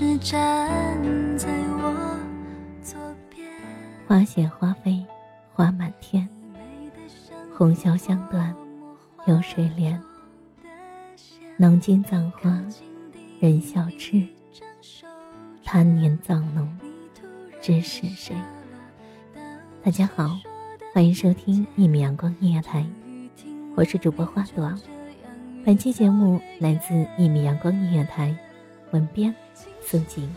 你淋湿站在我左边，花谢花飞花满天，红消香断有谁怜？囊尽葬花人笑痴，贪念藏浓知是谁？大家好，欢迎收听一米阳光音乐台，我是主播花朵。本期节目来自一米阳光音乐台，文编曾经。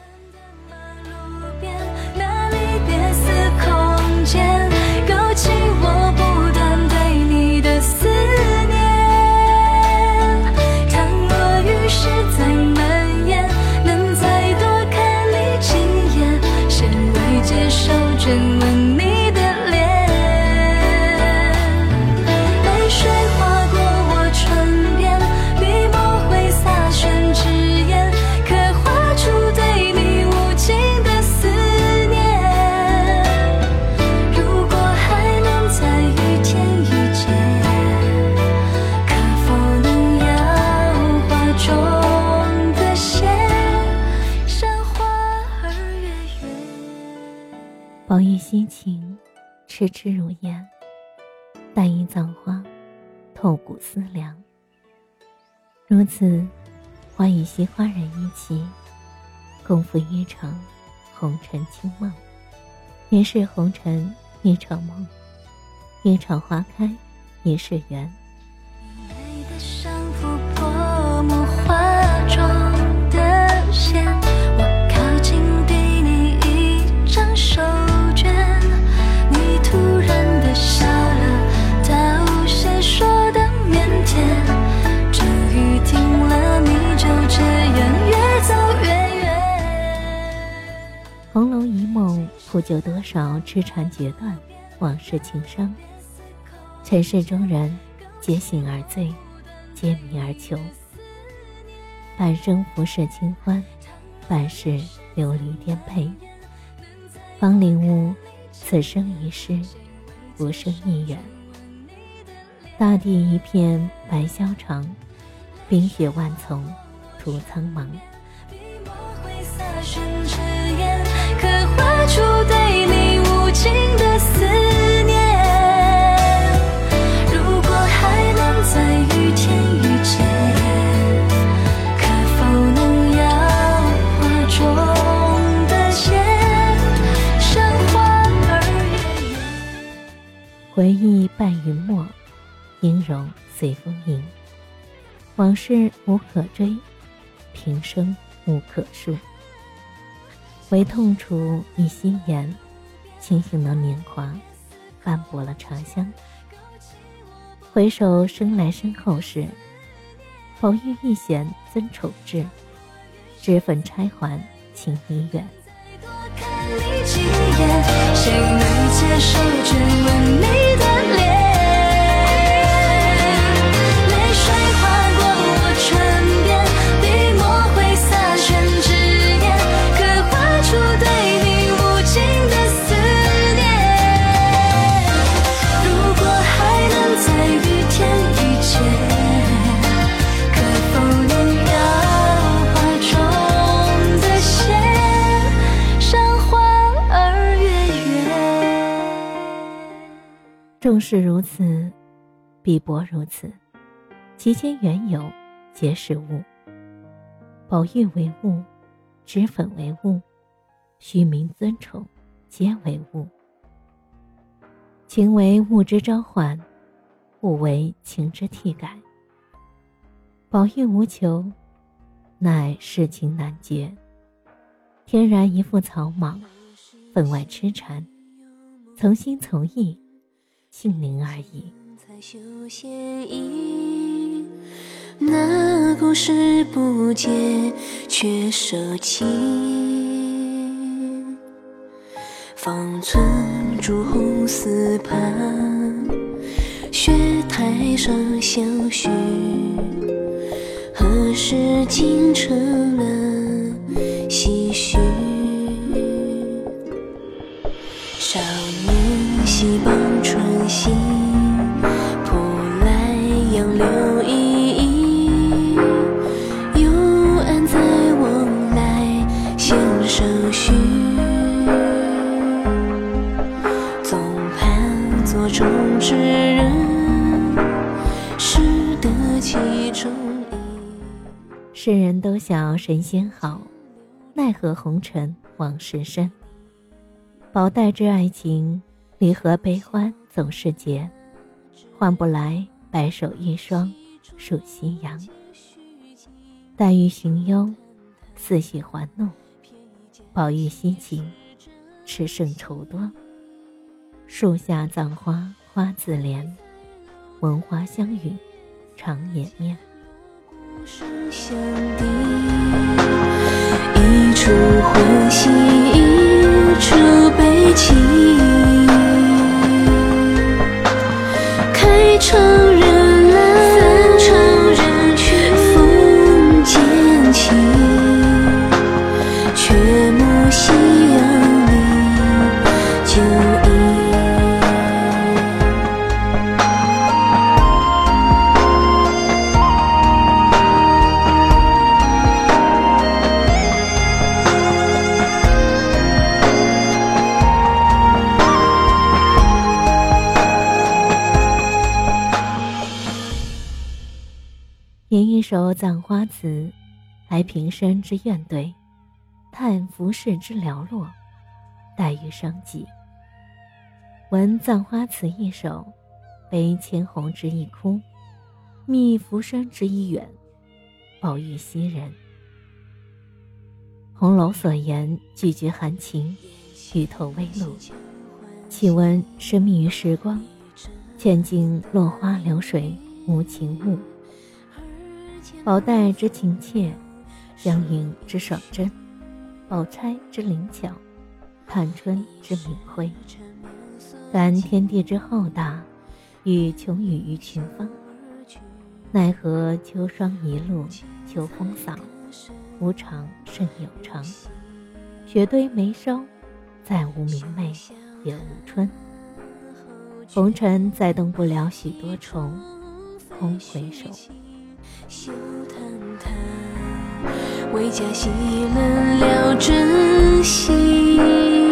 痴痴如烟。淡衣葬花，透骨思量。如此，花与惜花人一起，共赴一场红尘清梦。也是红尘一场梦，一场花开，一世缘。美的梦，铺就多少痴缠决断，往事情伤。尘世中人，皆醒而醉，皆迷而求。半生浮世清欢，半世流离颠沛。方领悟，此生一世，浮生一缘。大地一片白萧长，冰雪万丛途苍茫。笔墨挥洒宣纸回忆伴云墨，音容随风吟。往事无可追，平生无可述。唯痛楚一夕颜，清醒的年华，斑驳了茶香。回首生来身后事，宝玉一弦增丑质，脂粉钗环情已远。几眼，谁能接受？只吻你正是如此，碧波如此，其间缘由，皆是物。宝玉为物，脂粉为物，虚名尊宠，皆为物。情为物之召唤，物为情之替改。宝玉无求，乃世情难绝。天然一副草莽，分外痴缠，从心从意，性灵而已。才修仙意，那故事不解，却舍弃。方寸朱红丝畔，雪台上相许。何时竟成了唏嘘？神仙好，奈何红尘往事深。宝黛之爱情，离合悲欢总是劫，换不来白首一双数夕阳。黛玉寻幽，似喜还怒；宝玉惜情，痴胜愁多。树下葬花花自怜，闻花香语长掩面。声相低，一处欢喜，一处悲戚。一首葬花词，哀平生之怨怼，叹浮世之寥落，黛玉伤己。闻葬花词一首，悲千红之一哭，觅浮生之一远，宝玉惜人。红楼所言句句含情，语透微露。岂闻生命于时光，千金落花流水无情物。宝黛之情切，湘云之爽真，宝钗之灵巧，探春之明慧。感天地之浩大，欲穷语于群芳。奈何秋霜一路秋风扫，无常胜有常。雪堆眉梢，再无明媚也无春。红尘再动不了许多愁，空回首。休谈谈，为家戏冷了真心。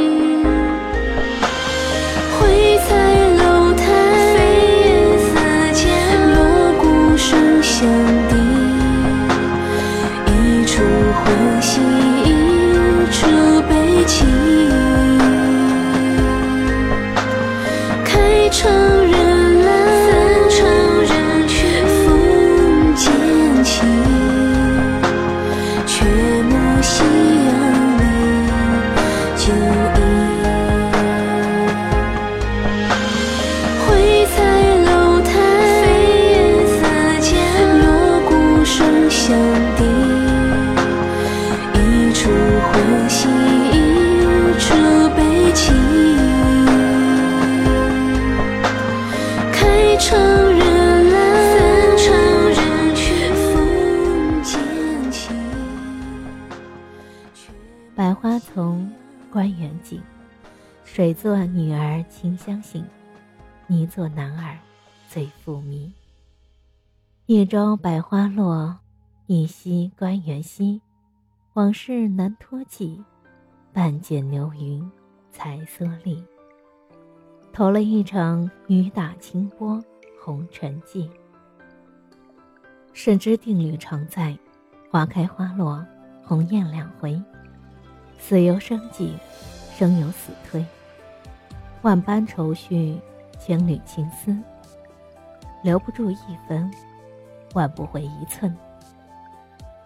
丛，关园景。水作女儿轻相醒，泥作男儿最复迷。一朝百花落，一夕关园夕。往事难托起，半剪流云才缩丽。投了一场雨打清波，红尘际。深知定律常在，花开花落，鸿雁两回。死由生计，生由死推。万般愁绪，千缕情丝，留不住一分。挽不回一寸。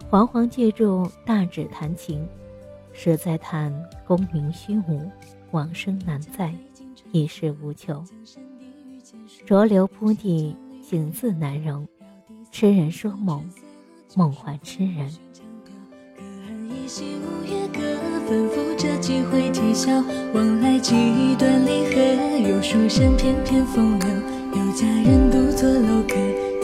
惶惶借助大指弹琴，实在叹功名虚无，往生难再，一事无求。浊流铺地，景字难容。痴人说梦，梦幻痴人。反复着几回啼笑，往来几段离合，有书生翩翩风流，有佳人独坐楼阁。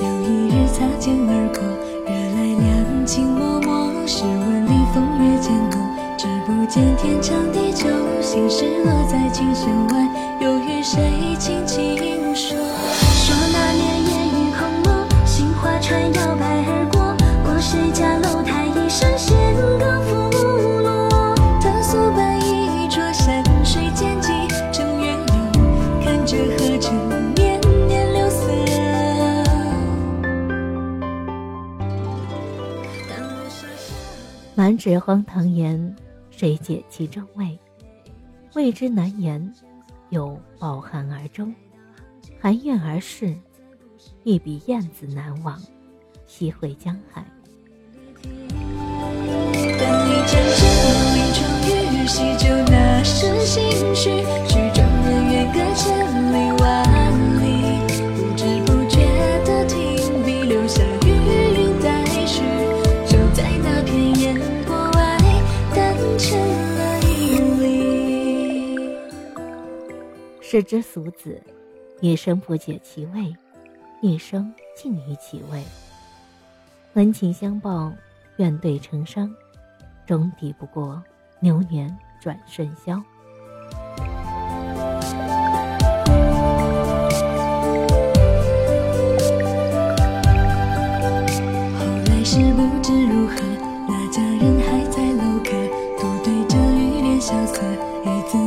有一日擦肩而过，惹来两情脉脉。试问里风月渐浓，只不见天长地久。心事落在琴弦外，又与谁轻轻说？说那年烟雨空蒙，杏花船摇摆满纸荒唐言，谁解其中味？未知难言，有抱憾而终，含怨而逝，一笔燕子难忘，西回江海。等你真正临窗雨，洗旧那时心绪，是之俗子，一生不解其味，一生尽于其味。恩情相报，怨对成伤，终抵不过流年转瞬消。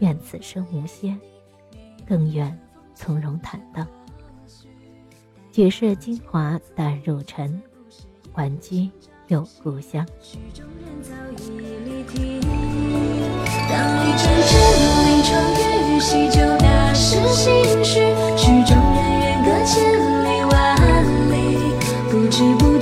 愿此生无歇，更愿从容坦荡。举世精华淡入尘，还居有故乡。曲终人远，隔千里万里，不知不觉